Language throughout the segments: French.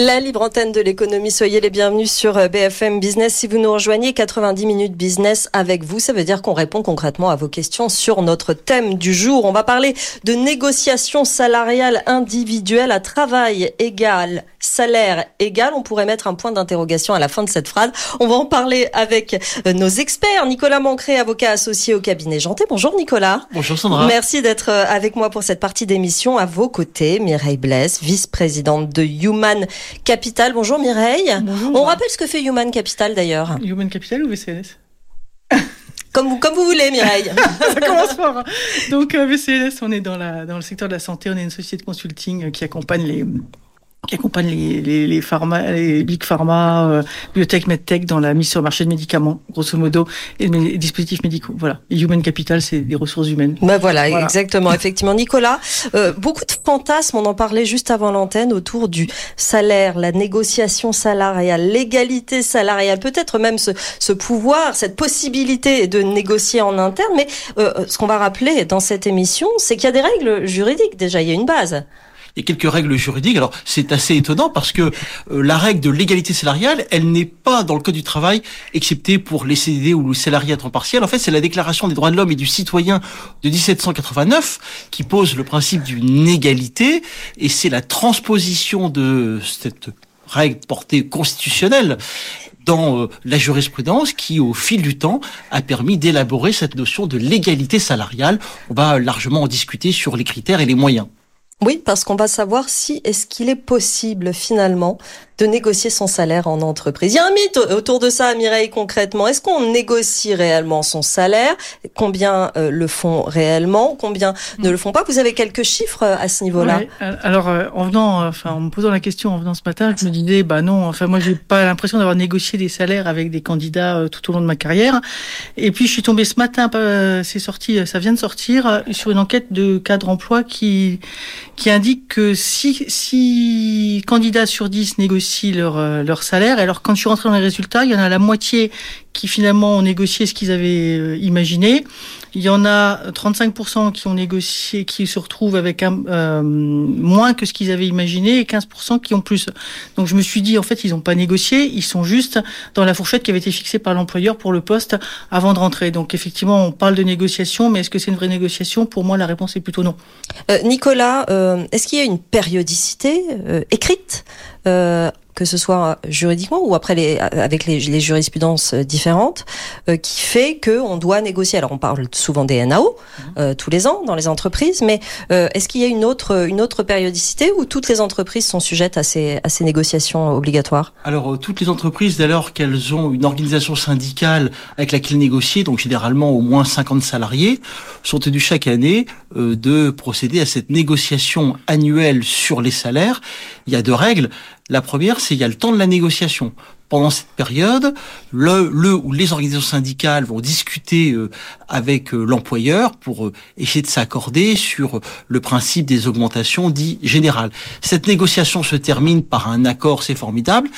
La libre antenne de l'économie, soyez les bienvenus sur euh, BFM Business. Si vous nous rejoignez, 90 minutes business avec vous, ça veut dire qu'on répond concrètement à vos questions sur notre thème du jour. On va parler de négociations salariales individuelles à travail égal, salaire égal. On pourrait mettre un point d'interrogation à la fin de cette phrase. On va en parler avec euh, nos experts. Nicolas Mancré, avocat associé au cabinet Janté. Bonjour Nicolas. Bonjour Sandra. Merci d'être euh, avec moi pour cette partie d'émission. À vos côtés, Mireille Blesse, vice-présidente de Human Capital. Bonjour Mireille. Bonjour. On rappelle ce que fait Human Capital d'ailleurs. Human Capital ou VCLS Comme vous, comme vous voulez Mireille. Ça commence fort. hein. Donc euh, VCLS, on est dans, la, dans le secteur de la santé, on est une société de consulting euh, qui accompagne les qui accompagne les, les, les, pharma, les big pharma, euh, biotech, medtech dans la mise sur le marché de médicaments, grosso modo, et mé- dispositifs médicaux. Voilà. Et Human Capital, c'est des ressources humaines. Ben voilà, Voilà. exactement, effectivement. Nicolas, euh, beaucoup de fantasmes, on en parlait juste avant l'antenne, autour du salaire, la négociation salariale, l'égalité salariale, peut-être même ce, ce pouvoir, cette possibilité de négocier en interne. Mais euh, ce qu'on va rappeler dans cette émission, c'est qu'il y a des règles juridiques déjà, il y a une base. Il y a quelques règles juridiques. Alors, c'est assez étonnant parce que euh, la règle de l'égalité salariale, elle n'est pas dans le Code du travail, excepté pour les CDD ou le salarié à temps partiel. En fait, c'est la Déclaration des droits de l'homme et du citoyen de 1789 qui pose le principe d'une égalité et c'est la transposition de cette règle portée constitutionnelle dans euh, la jurisprudence qui, au fil du temps, a permis d'élaborer cette notion de l'égalité salariale. On va largement en discuter sur les critères et les moyens. Oui, parce qu'on va savoir si est-ce qu'il est possible finalement de négocier son salaire en entreprise. Il y a un mythe autour de ça, Mireille, concrètement. Est-ce qu'on négocie réellement son salaire? Combien euh, le font réellement? Combien ne le font pas? Vous avez quelques chiffres euh, à ce niveau-là. Euh, Alors, euh, en venant, euh, enfin, en me posant la question en venant ce matin, je me disais, bah non, enfin, moi, j'ai pas l'impression d'avoir négocié des salaires avec des candidats tout au long de ma carrière. Et puis, je suis tombée ce matin, c'est sorti, ça vient de sortir, sur une enquête de cadre emploi qui, qui indique que si, si candidats sur 10 négocient leur, euh, leur salaire, alors quand je suis rentrée dans les résultats, il y en a la moitié qui finalement ont négocié ce qu'ils avaient euh, imaginé. Il y en a 35% qui ont négocié, qui se retrouvent avec euh, moins que ce qu'ils avaient imaginé et 15% qui ont plus. Donc je me suis dit, en fait, ils n'ont pas négocié, ils sont juste dans la fourchette qui avait été fixée par l'employeur pour le poste avant de rentrer. Donc effectivement, on parle de négociation, mais est-ce que c'est une vraie négociation? Pour moi, la réponse est plutôt non. Euh, Nicolas, euh, est-ce qu'il y a une périodicité écrite? Que ce soit juridiquement ou après les, avec les, les jurisprudences euh, différentes, euh, qui fait que on doit négocier. Alors on parle souvent des NAO euh, tous les ans dans les entreprises, mais euh, est-ce qu'il y a une autre une autre périodicité où toutes les entreprises sont sujettes à ces à ces négociations obligatoires? Alors, euh, toutes les entreprises, dès lors qu'elles ont une organisation syndicale avec laquelle négocier, donc généralement au moins 50 salariés, sont tenues chaque année euh, de procéder à cette négociation annuelle sur les salaires. Il y a deux règles. La première, c'est il y a le temps de la négociation. Pendant cette période, le, le ou les organisations syndicales vont discuter euh, avec euh, l'employeur pour euh, essayer de s'accorder sur le principe des augmentations dit générales. Cette négociation se termine par un accord, c'est formidable.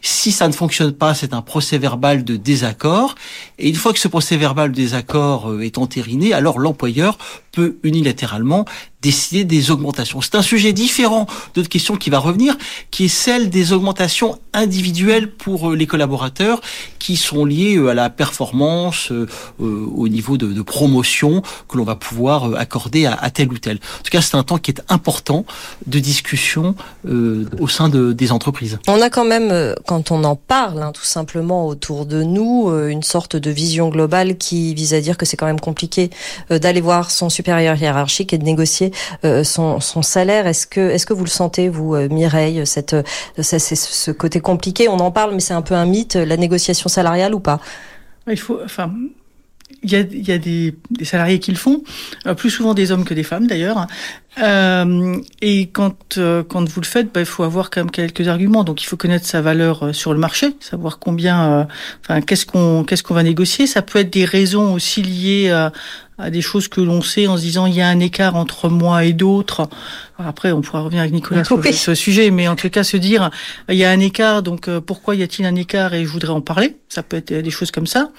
Si ça ne fonctionne pas, c'est un procès verbal de désaccord. Et une fois que ce procès verbal de désaccord est entériné, alors l'employeur peut unilatéralement décider des augmentations. C'est un sujet différent de notre question qui va revenir, qui est celle des augmentations individuelles pour euh, les collaborateurs qui sont liées euh, à la performance euh, au niveau de, promotion que l'on va pouvoir accorder à, tel ou tel. En tout cas, c'est un temps qui est important de discussion au sein de, des entreprises. On a quand même, quand on en parle, hein, tout simplement autour de nous, une sorte de vision globale qui vise à dire que c'est quand même compliqué d'aller voir son supérieur hiérarchique et de négocier son, salaire. Est-ce que, est-ce que vous le sentez, vous, Mireille, cette, ce côté compliqué? On en parle, mais c'est un peu un mythe, la négociation salariale ou pas? Il faut, enfin, il y a, des, salariés qui le font, euh, plus souvent des hommes que des femmes d'ailleurs. Euh, et quand euh, quand vous le faites, bah, il faut avoir quand même quelques arguments. Donc il faut connaître sa valeur sur le marché, savoir combien, qu'est-ce qu'on qu'est-ce qu'on va négocier. Ça peut être des raisons aussi liées à, des choses que l'on sait en se disant il y a un écart entre moi et d'autres. Après, on pourra revenir avec Nicolas sur, oui. ce sujet, mais en tout cas, se dire, il y a un écart, donc pourquoi y a-t-il un écart et je voudrais en parler. Ça peut être des choses comme ça.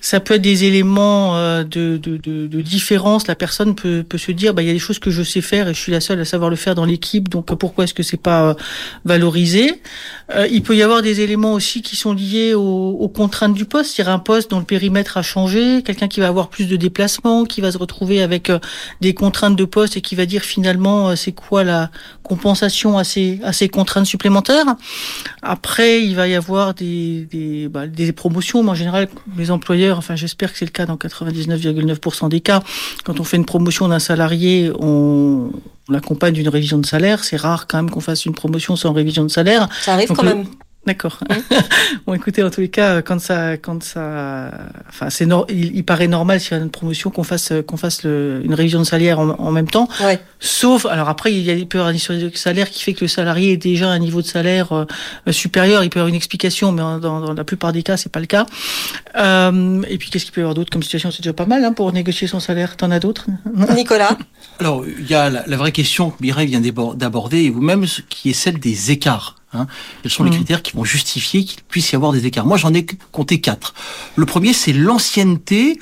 Ça peut être des éléments de, de, de, de différence. La personne peut, peut se dire, bah, il y a des choses que je sais faire et je suis la seule à savoir le faire dans l'équipe, donc pourquoi est-ce que c'est pas valorisé? Il peut y avoir des éléments aussi qui sont liés aux, aux contraintes du poste. Il y a un poste dont le périmètre a changé, quelqu'un qui va avoir plus de déplacements, qui va se retrouver avec des contraintes de poste et qui va dire finalement c'est quoi la compensation à ces, à ces contraintes supplémentaires. Après, il va y avoir des, des, bah, des promotions. Mais en général, les employeurs, enfin j'espère que c'est le cas dans 99,9% des cas, quand on fait une promotion d'un salarié, on, on l'accompagne d'une révision de salaire. C'est rare quand même qu'on fasse une promotion sans révision de salaire. Ça arrive Donc, quand le- même. D'accord. bon, écoutez, en tous les cas, quand ça, quand ça, enfin, c'est il, il paraît normal s'il y a une promotion qu'on fasse, qu'on fasse le- une révision de salaire en, en même temps. Ouais. Sauf, alors après, il y a il peut y avoir une de salaire qui fait que le salarié est déjà à un niveau de salaire euh, supérieur. Il peut y avoir une explication, mais en- dans, dans la plupart des cas, c'est pas le cas. Euh, et puis, qu'est-ce qu'il peut y avoir d'autre comme situation? C'est déjà pas mal hein, pour négocier son salaire. T'en as d'autres? Nicolas, Alors, il y a la, la vraie question que Mireille vient d'aborder, et vous-même, ce qui est celle des écarts. Hein. Quels sont les Mhm. critères qui vont justifier qu'il puisse y avoir des écarts? Moi, j'en ai compté quatre. Le premier, c'est l'ancienneté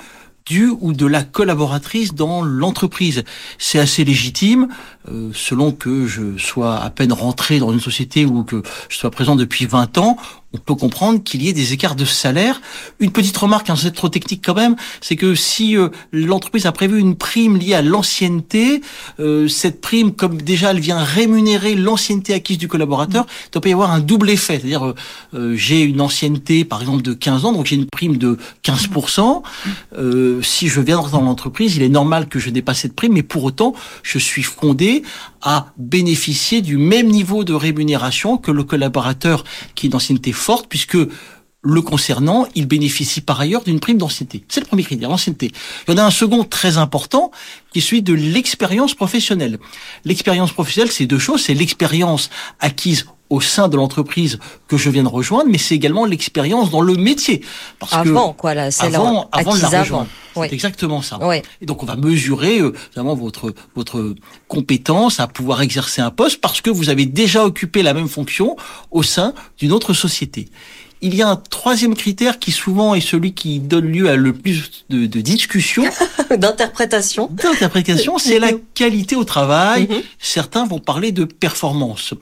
du ou de la collaboratrice dans l'entreprise. C'est assez légitime, euh, selon que je sois à peine rentré dans une société ou que je sois présent depuis 20 ans, on peut comprendre qu'il y ait des écarts de salaire. Une petite remarque, hein, c'est trop technique quand même, c'est que si euh, l'entreprise a prévu une prime liée à l'ancienneté, euh, cette prime, comme déjà elle vient rémunérer l'ancienneté acquise du collaborateur, il doit y avoir un double effet. C'est-à-dire, euh, euh, j'ai une ancienneté, par exemple, de 15 ans, donc j'ai une prime de 15%. Euh, si je viens dans l'entreprise, il est normal que je n'ai pas cette prime, mais pour autant, je suis fondé à bénéficier du même niveau de rémunération que le collaborateur qui est d'ancienneté forte, puisque le concernant, il bénéficie par ailleurs d'une prime d'ancienneté. C'est le premier critère, l'ancienneté. Il y en a un second très important, qui est celui de l'expérience professionnelle. L'expérience professionnelle, c'est deux choses. C'est l'expérience acquise au sein de l'entreprise que je viens de rejoindre, mais c'est également l'expérience dans le métier. Parce avant, que quoi, là, c'est avant, avant de la avant. rejoindre. Oui. C'est exactement ça. Ouais. Et donc on va mesurer euh, vraiment votre votre compétence à pouvoir exercer un poste parce que vous avez déjà occupé la même fonction au sein d'une autre société. Il y a un troisième critère qui souvent est celui qui donne lieu à le plus de, de discussions, D'interprétation. d'interprétation, c'est la qualité au travail. Mhm. Certains vont parler de performance.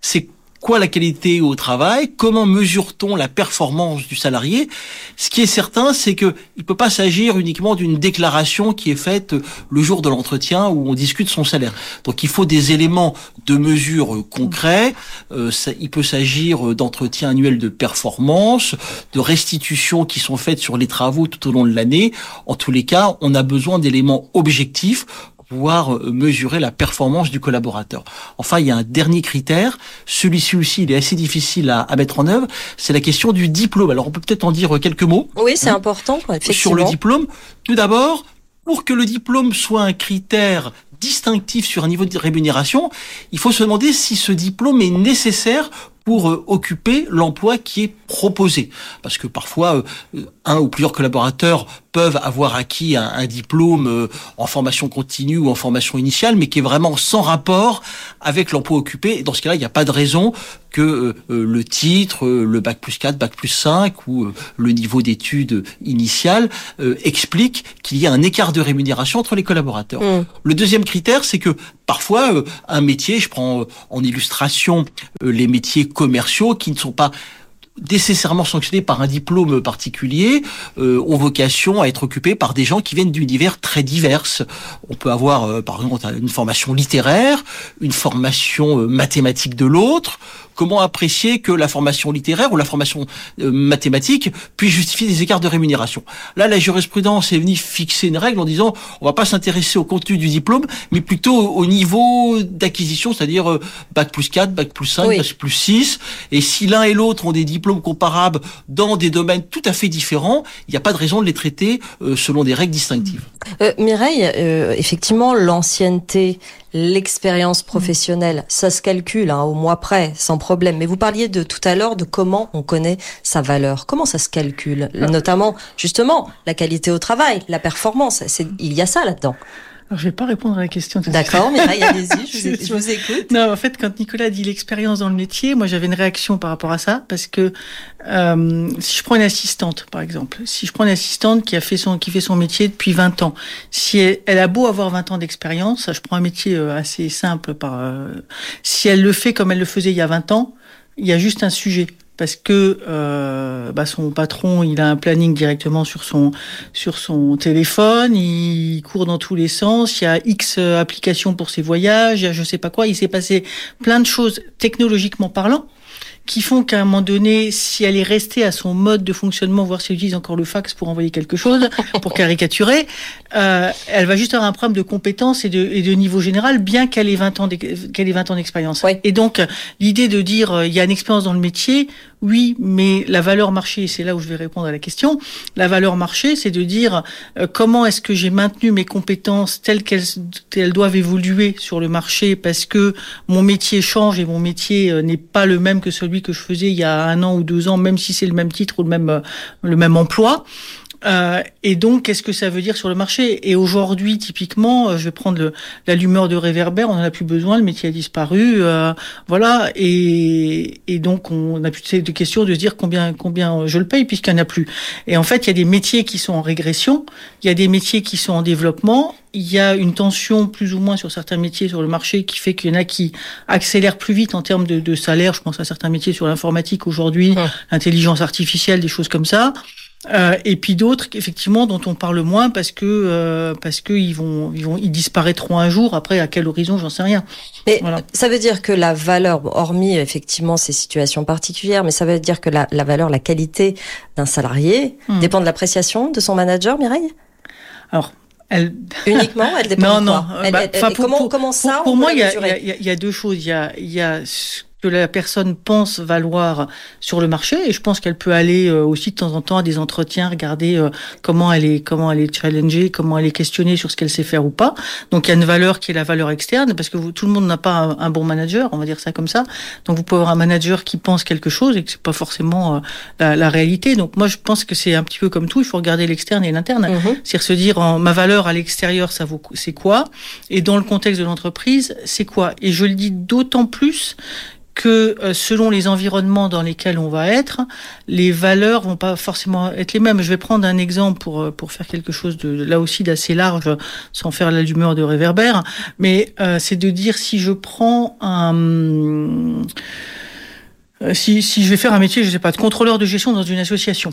C'est quoi la qualité au travail Comment mesure-t-on la performance du salarié Ce qui est certain, c'est que il peut pas s'agir uniquement d'une déclaration qui est faite le jour de l'entretien où on discute son salaire. Donc il faut des éléments de mesure euh, concrets. Euh, ça- il peut s'agir euh, d'entretiens annuels de performance, de restitutions qui sont faites sur les travaux tout au long de l'année. En tous les cas, on a besoin d'éléments objectifs pouvoir euh, mesurer la performance du collaborateur. Enfin, il y a un dernier critère, celui-ci aussi, il est assez difficile à, à mettre en œuvre, c'est la question du diplôme. Alors, on peut peut-être en dire quelques mots Oui, c'est Hein important, sur le diplôme. Tout d'abord, pour que le diplôme soit un critère distinctif sur un niveau de rémunération, il faut se demander si ce diplôme est nécessaire pour euh, occuper l'emploi qui est proposé. Parce que parfois, euh, un ou plusieurs collaborateurs peuvent avoir acquis un, un diplôme euh, en formation continue ou en formation initiale, mais qui est vraiment sans rapport avec l'emploi occupé. Et dans ce cas-là, il n'y a pas de raison que euh, euh, le titre, le bac plus 4, bac plus 5 ou le niveau d'études initiales euh, explique qu'il y a un écart de rémunération entre les collaborateurs. Mm. Le deuxième critère, c'est que parfois un métier, je prends en illustration les métiers commerciaux qui ne sont pas nécessairement sanctionnés par un diplôme particulier, euh, ont vocation à être occupés par des gens qui viennent d'univers très divers. On peut avoir, euh, par exemple, une formation littéraire, une formation euh, mathématique de l'autre. Comment apprécier que la formation littéraire ou la formation euh, mathématique puisse justifier des écarts de rémunération Là, la jurisprudence est venue fixer une règle en disant on va pas s'intéresser au contenu du diplôme, mais plutôt au niveau d'acquisition, c'est-à-dire euh, bac plus 4, bac plus 5, Oui. bac plus 6. Et si l'un et l'autre ont des diplômes comparables dans des domaines tout à fait différents, il n'y a pas de raison de les traiter euh, selon des règles distinctives. Mireille, effectivement, l'ancienneté, l'expérience professionnelle, ça se calcule hein, au mois près, sans problème. Mais vous parliez de tout à l'heure de comment on connaît sa valeur. Comment ça se calcule? Notamment, justement, la qualité au travail, la performance. Il y a ça là-dedans. Alors, je vais pas répondre à la question. D'accord, Mireille, allez-y, je, je, vous écoute. Non, en fait, quand Nicolas dit l'expérience dans le métier, moi, j'avais une réaction par rapport à ça, parce que euh, si je prends une assistante, par exemple, si je prends une assistante qui a fait son, qui fait son métier depuis 20 ans, si elle, elle a beau avoir 20 ans d'expérience, je prends un métier euh, assez simple, par, euh, si elle le fait comme elle le faisait il y a 20 ans, il y a juste un sujet parce que euh, bah son patron il a un planning directement sur son sur son téléphone, il court dans tous les sens, il y a X applications pour ses voyages, il y a je sais pas quoi, il s'est passé plein de choses technologiquement parlant qui font qu'à un moment donné, si elle est restée à son mode de fonctionnement, voire si elle utilise encore le fax pour envoyer quelque chose, pour caricaturer, euh, elle va juste avoir un problème de compétence et de, et de niveau général, bien qu'elle ait 20 ans qu'elle ait 20 ans d'expérience. Oui. Et donc, l'idée de dire euh, il y a une expérience dans le métier, oui, mais la valeur marché, c'est là où je vais répondre à la question. La valeur marché, c'est de dire euh, comment est-ce que j'ai maintenu mes compétences telles qu'elles elles doivent évoluer sur le marché parce que mon métier change et mon métier euh, n'est pas le même que celui que je faisais il y a un an ou deux ans, même si c'est le même titre ou le même, euh, le même emploi. Euh, et donc, qu'est-ce que ça veut dire sur le marché? Et aujourd'hui, typiquement, euh, je vais prendre le, la lumeur de réverbère, on n'en a plus besoin, le métier a disparu, euh, voilà. Et, et, donc, on a plus de questions de se dire combien combien je le paye puisqu'il n'y en a plus. Et en fait, il y a des métiers qui sont en régression, il y a des métiers qui sont en développement, il y a une tension plus ou moins sur certains métiers sur le marché qui fait qu'il y en a qui accélèrent plus vite en termes de, de salaire. Je pense à certains métiers sur l'informatique aujourd'hui, Ouais. intelligence artificielle, des choses comme ça. Euh, et puis d'autres, effectivement, dont on parle moins parce que euh, parce que ils vont ils vont ils disparaîtront un jour. Après, à quel horizon, j'en sais rien. Mais Voilà. ça veut dire que la valeur, hormis effectivement ces situations particulières, mais ça veut dire que la, la valeur, la qualité d'un salarié Hmm. dépend de l'appréciation de son manager, Mireille? Alors, elle, Uniquement, elle dépend non, de non. quoi? Elle- bah, elle- pour, comment, pour- comment ça pour, pour moi, il y a, y y deux choses. Il y a, y a ce que la personne pense valoir sur le marché, et je pense qu'elle peut aller euh, aussi de temps en temps à des entretiens, regarder euh, comment elle est, comment elle est challengée, comment elle est questionnée sur ce qu'elle sait faire ou pas. Donc il y a une valeur qui est la valeur externe, parce que vous, tout le monde n'a pas un, un bon manager, on va dire ça comme ça. Donc vous pouvez avoir un manager qui pense quelque chose et que c'est pas forcément euh, la, la réalité. Donc moi je pense que c'est un petit peu comme tout, il faut regarder l'externe et l'interne. Mhm. C'est-à-dire se dire en, ma valeur à l'extérieur, ça vaut c'est quoi? Et dans le contexte de l'entreprise, c'est quoi? Et je le dis d'autant plus que euh, selon les environnements dans lesquels on va être, les valeurs vont pas forcément être les mêmes. Je vais prendre un exemple pour euh, pour faire quelque chose de là aussi d'assez large, sans faire la lumeur de réverbère, mais euh, c'est de dire si je prends un euh, si, si je vais faire un métier, je sais pas, de contrôleur de gestion dans une association,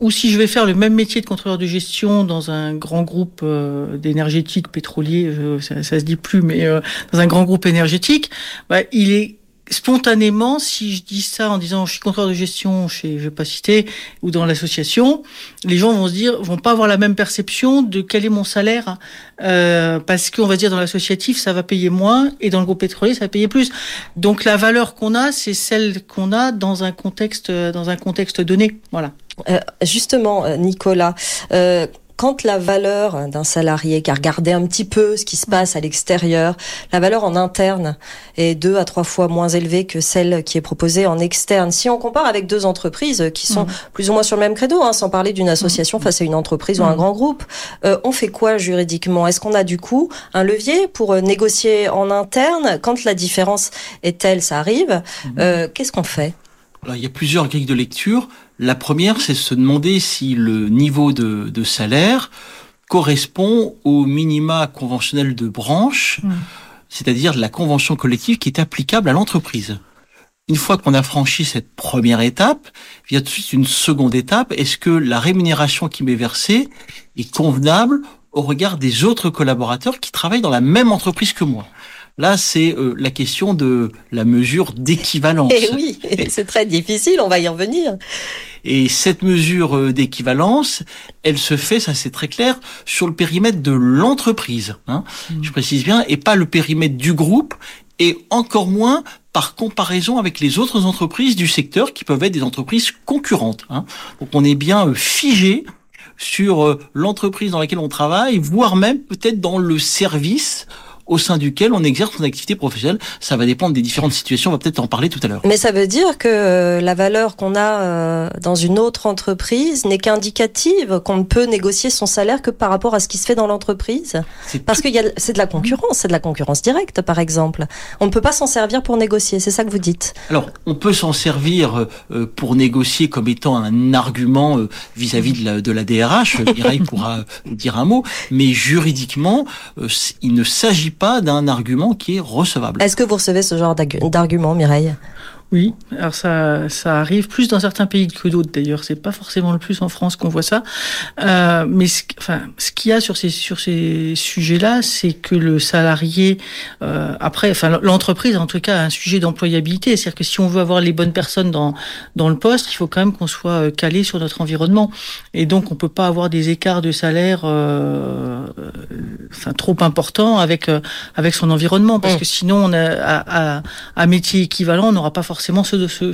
ou si je vais faire le même métier de contrôleur de gestion dans un grand groupe euh, d'énergétique pétrolier, je- ça, ça se dit plus, mais euh, dans un grand groupe énergétique, bah, il est spontanément, si je dis ça en disant je suis contrôleur de gestion chez, je vais pas citer, ou dans l'association, les gens vont se dire, vont pas avoir la même perception de quel est mon salaire, euh, parce qu'on va dire dans l'associatif ça va payer moins et dans le groupe pétrolier ça va payer plus. Donc la valeur qu'on a, c'est celle qu'on a dans un contexte, dans un contexte donné. Voilà. Euh, justement, euh, Nicolas, euh, quand la valeur d'un salarié qui a regardé un petit peu ce qui se passe à l'extérieur, la valeur en interne est deux à trois fois moins élevée que celle qui est proposée en externe. Si on compare avec deux entreprises qui sont Mhm. plus ou moins sur le même credo, hein, sans parler d'une association face à une entreprise ou un Mhm. grand groupe, euh, on fait quoi juridiquement? Est-ce qu'on a du coup un levier pour euh, négocier en interne quand la différence est telle, ça arrive? Euh, Qu'est-ce qu'on fait? Alors, il y a plusieurs grilles de lecture. La première, c'est se demander si le niveau de, de salaire correspond au minima conventionnel de branche, Mm. c'est-à-dire la convention collective qui est applicable à l'entreprise. Une fois qu'on a franchi cette première étape, vient tout de suite une seconde étape. Est-ce que la rémunération qui m'est versée est convenable au regard des autres collaborateurs qui travaillent dans la même entreprise que moi? Là, c'est euh, la question de la mesure d'équivalence. Eh oui, c'est très difficile, on va y revenir. Et cette mesure euh, d'équivalence, elle se fait, ça c'est très clair, sur le périmètre de l'entreprise. Hein, Je précise bien, et pas le périmètre du groupe, et encore moins par comparaison avec les autres entreprises du secteur qui peuvent être des entreprises concurrentes. Hein. Donc on est bien euh, figé sur euh, l'entreprise dans laquelle on travaille, voire même peut-être dans le service au sein duquel on exerce son activité professionnelle. Ça va dépendre des différentes situations. On va peut-être en parler tout à l'heure. Mais ça veut dire que euh, la valeur qu'on a euh, dans une autre entreprise n'est qu'indicative, qu'on ne peut négocier son salaire que par rapport à ce qui se fait dans l'entreprise. Parce que c'est de la concurrence, c'est de la concurrence directe, par exemple. On ne peut pas s'en servir pour négocier. C'est ça que vous dites. Alors, on peut s'en servir euh, pour négocier comme étant un argument vis-à-vis de la, de la DRH. Mireille pourra dire un mot, mais juridiquement, il ne s'agit pas d'un argument qui est recevable. Est-ce que vous recevez ce genre d'argument, Mireille? Oui, alors ça, ça arrive plus dans certains pays que d'autres d'ailleurs. C'est pas forcément le plus en France qu'on voit ça. Euh, mais ce, enfin, ce qu'il y a sur ces sur ces sujets-là, c'est que le salarié, euh, après, enfin l'entreprise en tout cas a un sujet d'employabilité. C'est-à-dire que si on veut avoir les bonnes personnes dans dans le poste, il faut quand même qu'on soit euh, calé sur notre environnement. Et donc on peut pas avoir des écarts de salaire, euh, enfin trop importants avec euh, avec son environnement, parce mmh. que sinon on a à, à, à métier équivalent, on n'aura pas forcément forcément ceux de ce,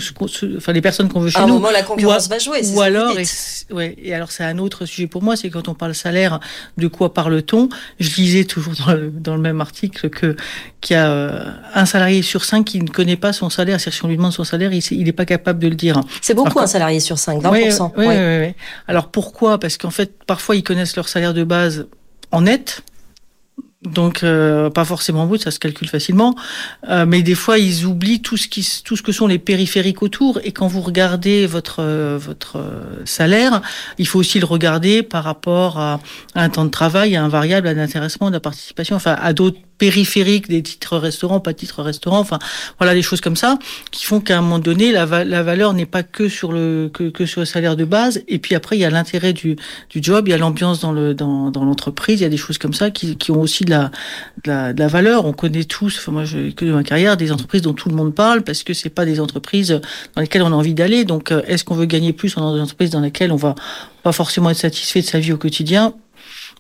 enfin les personnes qu'on veut chez à nous. un moment, la concurrence va jouer. Ou alors, et, ouais, et alors c'est un autre sujet pour moi, c'est quand on parle salaire, de quoi parle-t-on? Je lisais toujours dans le, dans le même article que qu'il y a euh, un salarié sur cinq qui ne connaît pas son salaire. C'est-à-dire si on lui demande son salaire, il n'est pas capable de le dire. C'est beaucoup un salarié sur cinq, 20%. Oui, oui, oui. Alors pourquoi? Parce qu'en fait, parfois ils connaissent leur salaire de base en net donc euh, pas forcément brut, ça se calcule facilement, euh, mais des fois ils oublient tout ce qui, tout ce que sont les périphériques autour. Et quand vous regardez votre euh, votre salaire, il faut aussi le regarder par rapport à, un temps de travail, à un variable, à un à la participation, enfin à d'autres périphériques, des titres restaurants, pas titres restaurants, enfin voilà des choses comme ça qui font qu'à un moment donné la, la valeur n'est pas que sur le que, que, sur le salaire de base et puis après il y a l'intérêt du, du job, il y a l'ambiance dans le dans, dans l'entreprise, il y a des choses comme ça qui, qui ont aussi de la, de la, de la valeur. On connaît tous, enfin moi je que de ma carrière des entreprises dont tout le monde parle parce que c'est pas des entreprises dans lesquelles on a envie d'aller. Donc euh, est-ce qu'on veut gagner plus dans des entreprises dans lesquelles on va pas forcément être satisfait de sa vie au quotidien?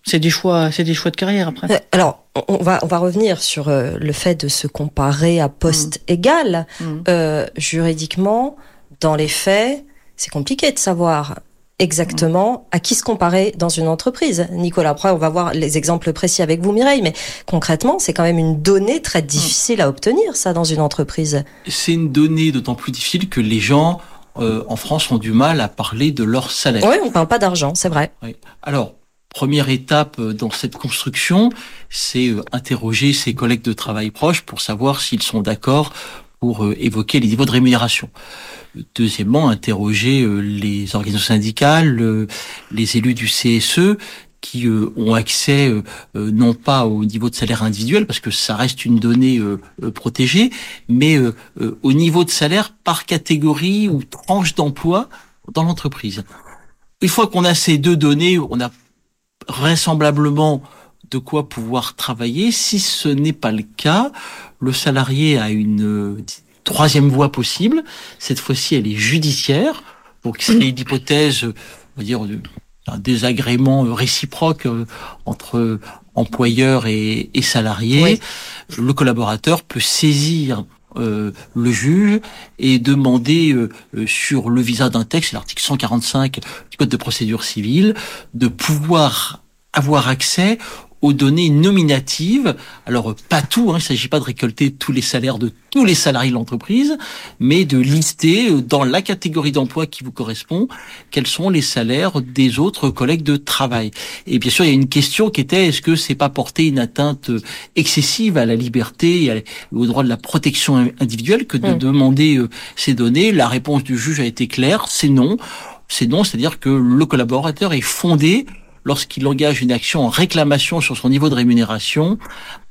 C'est des choix, c'est des choix de carrière après. Euh, alors, on va on va revenir sur euh, le fait de se comparer à poste mmh. égal. Mmh. Euh, juridiquement, dans les faits, c'est compliqué de savoir exactement à qui se comparer dans une entreprise. Nicolas, après, on va voir les exemples précis avec vous, Mireille, mais concrètement, c'est quand même une donnée très difficile à obtenir, ça, dans une entreprise. C'est une donnée d'autant plus difficile que les gens en France ont du mal à parler de leur salaire. Oui, on parle pas d'argent, c'est vrai. Oui. Alors, Première étape euh, dans cette construction, c'est euh, interroger ses collègues de travail proches pour savoir s'ils sont d'accord pour euh, évoquer les niveaux de rémunération. Deuxièmement, interroger les organisations syndicales, les élus du CSE qui ont accès non pas au niveau de salaire individuel parce que ça reste une donnée protégée, mais au niveau de salaire par catégorie ou tranche d'emploi dans l'entreprise. Une fois qu'on a ces deux données, on a vraisemblablement de quoi pouvoir travailler. Si ce n'est pas le cas, le salarié a une euh, troisième voie possible. Cette fois-ci, elle est judiciaire. Donc, c'est l'hypothèse, on va dire, d'un désagrément réciproque euh, entre employeur et, et salarié. Le collaborateur peut saisir euh, le juge et demander euh, euh, sur le visa d'un texte, l'article 145 du Code de procédure civile, de pouvoir avoir accès aux données nominatives. Alors pas tout, hein, il ne s'agit pas de récolter tous les salaires de tous les salariés de l'entreprise, mais de lister euh, dans la catégorie d'emploi qui vous correspond quels sont les salaires des autres collègues de travail. Et bien sûr, il y a une question qui était est-ce que c'est pas porter une atteinte euh, excessive à la liberté et au droit de la protection individuelle que de mmh. demander euh, ces données? La réponse du juge a été claire, c'est non. C'est non, c'est-à-dire que le collaborateur est fondé lorsqu'il engage une action en réclamation sur son niveau de rémunération,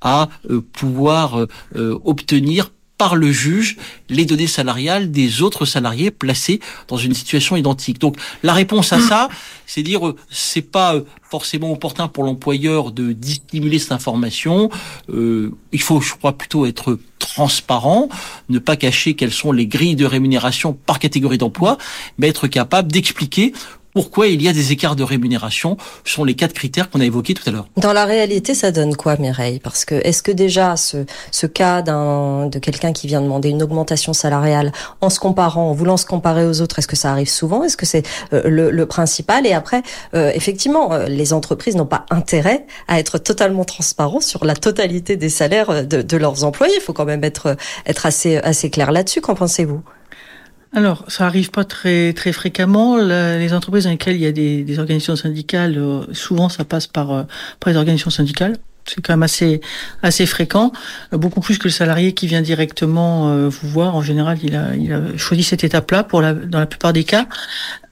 à euh, pouvoir euh, euh, obtenir par le juge les données salariales des autres salariés placés dans une situation identique. Donc la réponse à ça, c'est dire euh, c'est pas forcément opportun pour l'employeur de dissimuler cette information. Euh, il faut, je crois, plutôt être transparent, ne pas cacher quelles sont les grilles de rémunération par catégorie d'emploi, mais être capable d'expliquer pourquoi il y a des écarts de rémunération Ce sont les quatre critères qu'on a évoqués tout à l'heure. Dans la réalité, ça donne quoi, Mireille? Parce que est-ce que déjà ce, ce cas de quelqu'un qui vient demander une augmentation salariale en se comparant, en voulant se comparer aux autres, est-ce que ça arrive souvent? Est-ce que c'est euh, le, le, principal? Et après, euh, effectivement, euh, les entreprises n'ont pas intérêt à être totalement transparents sur la totalité des salaires de, de leurs employés. Il faut quand même être être assez assez clair là-dessus. Qu'en pensez-vous? Alors, ça arrive pas très très fréquemment. les entreprises dans lesquelles il y a des, organisations syndicales, euh, souvent ça passe par, euh, par les organisations syndicales. C'est quand même assez assez fréquent, euh, beaucoup plus que le salarié qui vient directement vous voir. En général, il a, il a choisi cette étape-là pour la, dans la plupart des cas.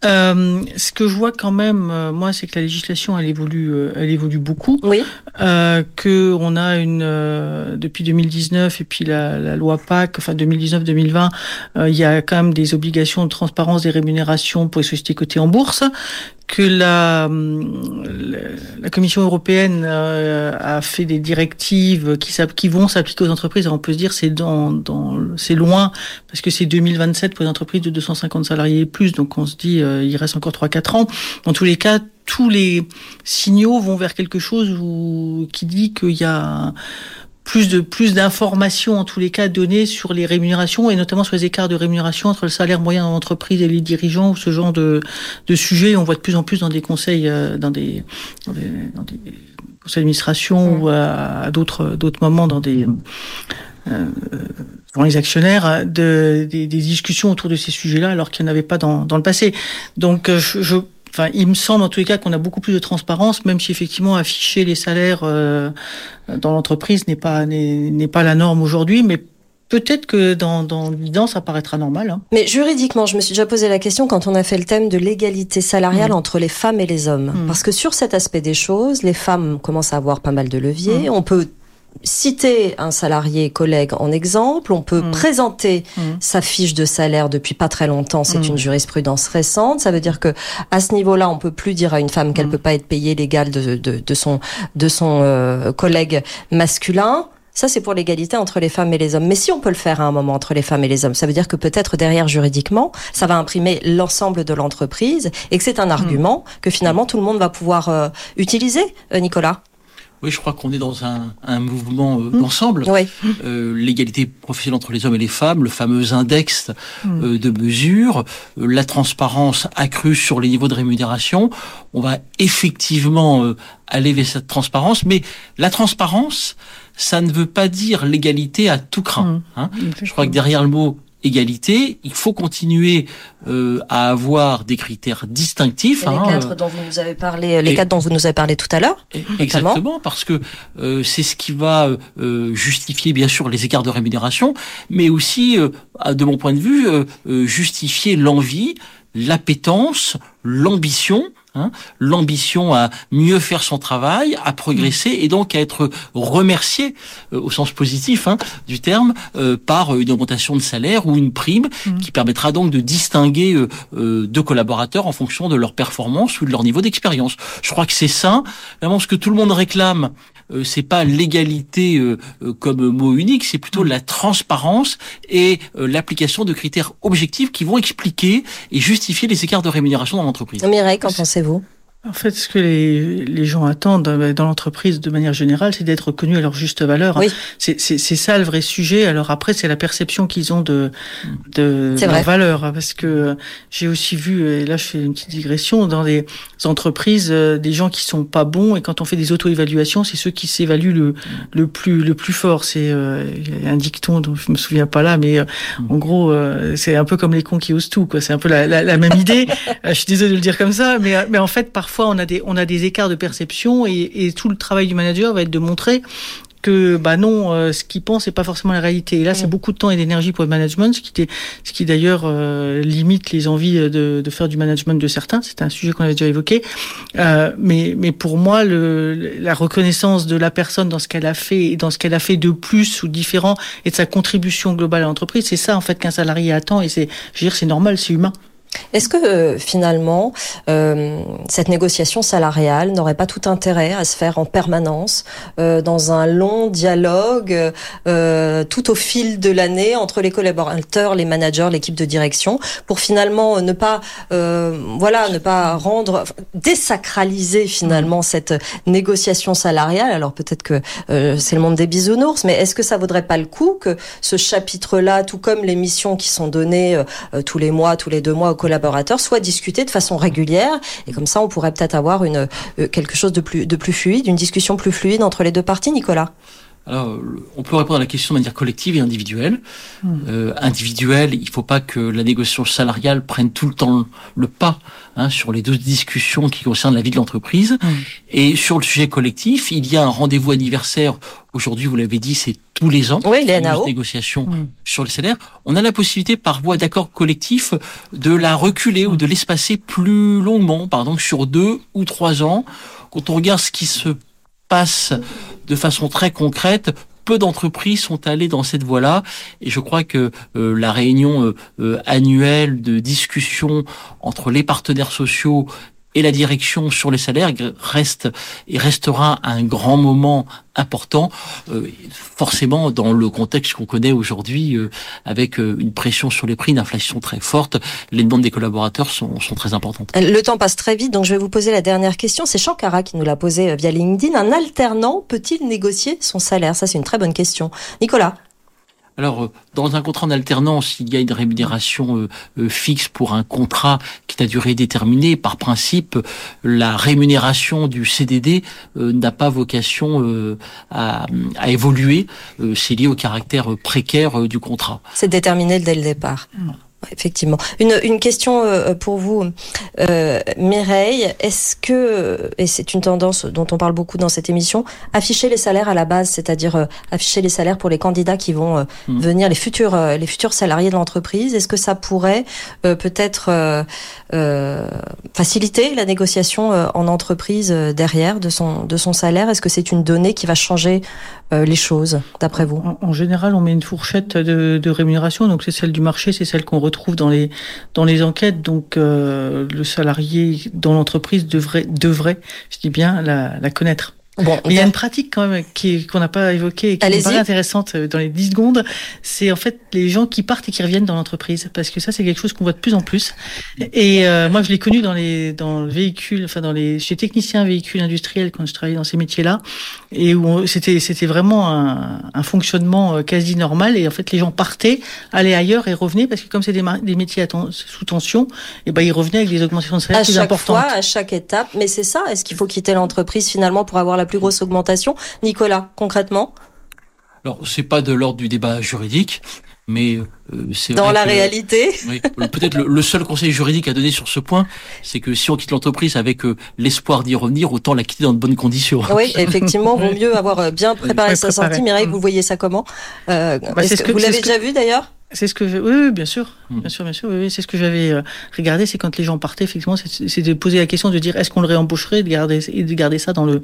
Euh, ce que je vois quand même, euh, moi, c'est que la législation, elle évolue, euh, elle évolue beaucoup. Oui. Euh, que on a une depuis 2019 et puis la, la loi PAC, enfin 2019-2020, il y a quand même des obligations de transparence des rémunérations pour les sociétés cotées en bourse que la, la Commission européenne a fait des directives qui, qui vont s'appliquer aux entreprises. on peut se dire c'est c'est loin parce que c'est 2027 pour les entreprises de 250 salariés et plus. Donc on se dit euh, il reste encore 3-4 ans. Dans tous les cas, tous les signaux vont vers quelque chose qui dit qu'il y a plus d'informations en tous les cas données sur les rémunérations et notamment sur les écarts de rémunération entre le salaire moyen dans l'entreprise et les dirigeants ou ce genre de, de sujets. On voit de plus en plus dans des conseils, euh, dans des conseils d'administration ou à, d'autres d'autres moments dans des euh, dans les actionnaires de, des, des, discussions autour de ces sujets-là alors qu'il n'y en avait pas dans, dans le passé. Donc euh, je, je Enfin, il me semble en tous les cas qu'on a beaucoup plus de transparence, même si effectivement afficher les salaires euh, dans l'entreprise n'est pas n'est pas la norme aujourd'hui, mais Peut-être que dans, dans 10 ans, ça paraîtra normal. Hein. Mais juridiquement, je me suis déjà posé la question quand on a fait le thème de l'égalité salariale mmh. entre les femmes et les hommes. Mmh. Parce que sur cet aspect des choses, les femmes commencent à avoir pas mal de leviers. Mmh. On peut citer un salarié collègue en exemple, on peut mmh. présenter mmh. sa fiche de salaire depuis pas très longtemps, c'est mmh. une jurisprudence récente, ça veut dire que à ce niveau-là, on peut plus dire à une femme qu'elle peut pas être payée l'égal de, de, de, son de son euh, collègue masculin. Ça, c'est pour l'égalité entre les femmes et les hommes. Mais si on peut le faire à un moment entre les femmes et les hommes, ça veut dire que peut-être derrière juridiquement, ça va imprimer l'ensemble de l'entreprise et que c'est un argument que finalement tout le monde va pouvoir euh, utiliser, euh, Nicolas. Oui, je crois qu'on est dans un, un mouvement euh, mmh. d'ensemble. Oui. Euh, L'égalité professionnelle entre les hommes et les femmes, le fameux index mmh. euh, de mesures, euh, la transparence accrue sur les niveaux de rémunération. On va effectivement aller vers cette transparence, mais la transparence, ça ne veut pas dire l'égalité à tout craint. Mmh. Hein. Je crois que derrière le mot égalité, il faut continuer euh, à avoir des critères distinctifs. Et les hein, quatre euh, dont vous nous avez parlé, les quatre dont vous nous avez parlé tout à l'heure. Exactement, parce que euh, c'est ce qui va euh, justifier bien sûr les écarts de rémunération, mais aussi, euh, de mon point de vue, euh, justifier l'envie, l'appétence, l'ambition Hein, l'ambition à mieux faire son travail, à progresser et donc à être remercié euh, au sens positif hein, du terme euh, par une augmentation de salaire ou une prime mmh. qui permettra donc de distinguer euh, euh, deux collaborateurs en fonction de leur performance ou de leur niveau d'expérience. Je crois que c'est ça, vraiment ce que tout le monde réclame euh, c'est pas l'égalité euh, euh, comme mot unique, c'est plutôt la transparence et l'application de critères objectifs qui vont expliquer et justifier les écarts de rémunération dans l'entreprise. Mireille, qu'en pensez-vous? En fait, ce que les, les gens attendent dans l'entreprise de manière générale, c'est d'être reconnus à leur juste valeur. Oui. C'est ça le vrai sujet. Alors après, c'est la perception qu'ils ont de, de leur valeur. Parce que j'ai aussi vu, et là je fais une petite digression, dans des entreprises, euh, des gens qui sont pas bons, et quand on fait des auto-évaluations, c'est ceux qui s'évaluent le, le, plus, le plus fort. C'est euh, un dicton dont je me souviens pas là, mais euh, en gros, euh, c'est un peu comme les cons qui osent tout. C'est un peu la, la, la même idée. je suis désolé de le dire comme ça, mais, mais en fait, parfois, parfois on a des on a des écarts de perception et, et tout le travail du manager va être de montrer que bah non, euh, ce qu'il pense c'est pas forcément la réalité. Et là, c'est beaucoup de temps et d'énergie pour le management, ce qui, ce qui d'ailleurs euh, limite les envies de, de, faire du management de certains. C'est un sujet qu'on avait déjà évoqué. Euh, mais, mais pour moi, le, la reconnaissance de la personne dans ce qu'elle a fait et dans ce qu'elle a fait de plus ou différent et de sa contribution globale à l'entreprise, c'est ça en fait qu'un salarié attend. Et c'est, je veux dire, c'est normal, c'est humain. Est-ce que euh, finalement, euh, cette négociation salariale n'aurait pas tout intérêt à se faire en permanence, euh, dans un long dialogue, euh, tout au fil de l'année entre les collaborateurs, les managers, l'équipe de direction, pour finalement ne pas, euh, voilà, ne pas rendre, désacraliser finalement cette négociation salariale? Alors peut-être que c'est le monde des bisounours, mais est-ce que ça vaudrait pas le coup que ce chapitre-là, tout comme les missions qui sont données tous les mois, tous les deux mois collaborateurs soit discuté de façon régulière et comme ça on pourrait peut-être avoir une euh, quelque chose de plus de plus fluide, une discussion plus fluide entre les deux parties, Nicolas. Alors, on peut répondre à la question de manière collective et individuelle. Mmh. Euh, individuelle, il ne faut pas que la négociation salariale prenne tout le temps le pas hein, sur les deux discussions qui concernent la vie de l'entreprise. Mmh. Et sur le sujet collectif, il y a un rendez-vous anniversaire. Aujourd'hui, vous l'avez dit, c'est tous les ans. Oui, les négociations mmh. sur le salaire. On a la possibilité, par voie d'accord collectif, de la reculer ou de l'espacer plus longuement, par exemple sur deux ou trois ans. Quand on regarde ce qui se passe de façon très concrète, peu d'entreprises sont allées dans cette voie-là. Et je crois que euh, la réunion euh, euh, annuelle de discussion entre les partenaires sociaux et la direction sur les salaires reste et restera un grand moment important, euh, forcément dans le contexte qu'on connaît aujourd'hui, euh, avec euh, une pression sur les prix, une inflation très forte, les demandes des collaborateurs sont, sont, très importantes. Le temps passe très vite, donc je vais vous poser la dernière question. C'est Shankara qui nous l'a posée via LinkedIn. Un alternant peut-il négocier son salaire? Ça, c'est une très bonne question. Nicolas alors, euh, dans un contrat en alternance, il y a une rémunération euh, euh, fixe pour un contrat qui a durée déterminée. Par principe, la rémunération du CDD n'a pas vocation à, à, évoluer. C'est lié au caractère précaire du contrat. C'est déterminé dès le départ. Effectivement. Une, une question euh, pour vous, euh, Mireille. Est-ce que, et c'est une tendance dont on parle beaucoup dans cette émission, afficher les salaires à la base, c'est-à-dire euh, afficher les salaires pour les candidats qui vont euh, mmh. venir, les futurs, euh, les futurs salariés de l'entreprise, est-ce que ça pourrait euh, peut-être faciliter la négociation en entreprise derrière de son, de son salaire? Est-ce que c'est une donnée qui va changer les choses, d'après vous en, général, on met une fourchette de, rémunération, donc c'est celle du marché, c'est celle qu'on retrouve dans les dans les enquêtes. Donc euh, le salarié dans l'entreprise devrait devrait, je dis bien, la connaître. Bon, il y a une pratique quand même qui qu'on n'a pas évoquée et qui paraît intéressante euh, dans les 10 secondes, c'est en fait les gens qui partent et qui reviennent dans l'entreprise. Parce que ça c'est quelque chose qu'on voit de plus en plus. Et euh, moi je l'ai connu dans les dans le véhicule, enfin dans les chez technicien véhicule industriel quand je travaillais dans ces métiers-là. Et où c'était c'était vraiment un, un, fonctionnement euh, quasi normal. Et en fait les gens partaient, allaient ailleurs et revenaient parce que comme c'est des, des métiers sous tension, et ben ils revenaient avec des augmentations de salaire à plus chaque importantes. Fois, à chaque étape, mais c'est ça, est-ce qu'il faut quitter l'entreprise finalement pour avoir la plus grosse augmentation. Nicolas, concrètement Alors, c'est pas de l'ordre du débat juridique, mais euh, c'est dans la que, réalité. Oui, peut-être le, le, seul conseil juridique à donner sur ce point, c'est que si on quitte l'entreprise avec euh, l'espoir d'y revenir, autant la quitter dans de bonnes conditions. Oui, effectivement, vaut mieux avoir bien préparé oui, sa sortie. Mireille, vous voyez ça comment euh, bah, que, que, Vous l'avez déjà vu d'ailleurs c'est ce que je... oui, oui, bien sûr, bien sûr, bien sûr. Oui, oui. c'est ce que j'avais euh, regardé, c'est quand les gens partaient, effectivement, c'est de poser la question de dire est-ce qu'on le réembaucherait, de garder et de garder ça dans le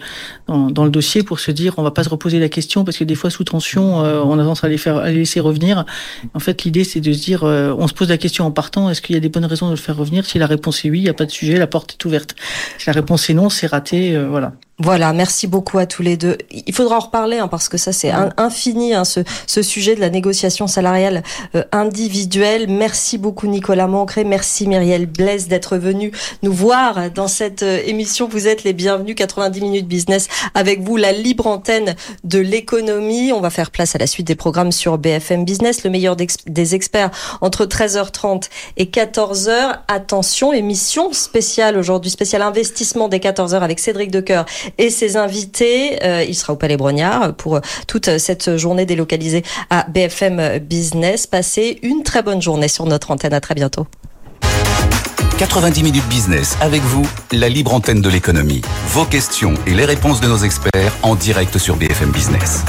dans, dans, le dossier pour se dire on va pas se reposer la question parce que des fois sous tension, euh, on a tendance à les faire à les laisser revenir. En fait, l'idée c'est de se dire euh, on se pose la question en partant est-ce qu'il y a des bonnes raisons de le faire revenir? Si la réponse est oui, il y a pas de sujet, la porte est ouverte. Si la réponse est non, c'est raté, euh, voilà. Voilà, merci beaucoup à tous les deux. Il faudra en reparler hein, parce que ça c'est infini hein, ce, ce, sujet de la négociation salariale euh, individuelle. Merci beaucoup Nicolas Mancré, merci Myriel Blaise d'être venu nous voir dans cette euh, émission. Vous êtes les bienvenus 90 minutes business avec vous la libre antenne de l'économie. On va faire place à la suite des programmes sur BFM Business, le meilleur des experts entre 13h30 et 14h. Attention, émission spéciale aujourd'hui, spécial investissement des 14h avec Cédric Decoeur et ses invités. Euh, il sera au Palais Brognard pour toute cette journée délocalisée à BFM Business. Passez une très bonne journée sur notre antenne. À très bientôt. 90 minutes business avec vous, la libre antenne de l'économie. Vos questions et les réponses de nos experts en direct sur BFM Business.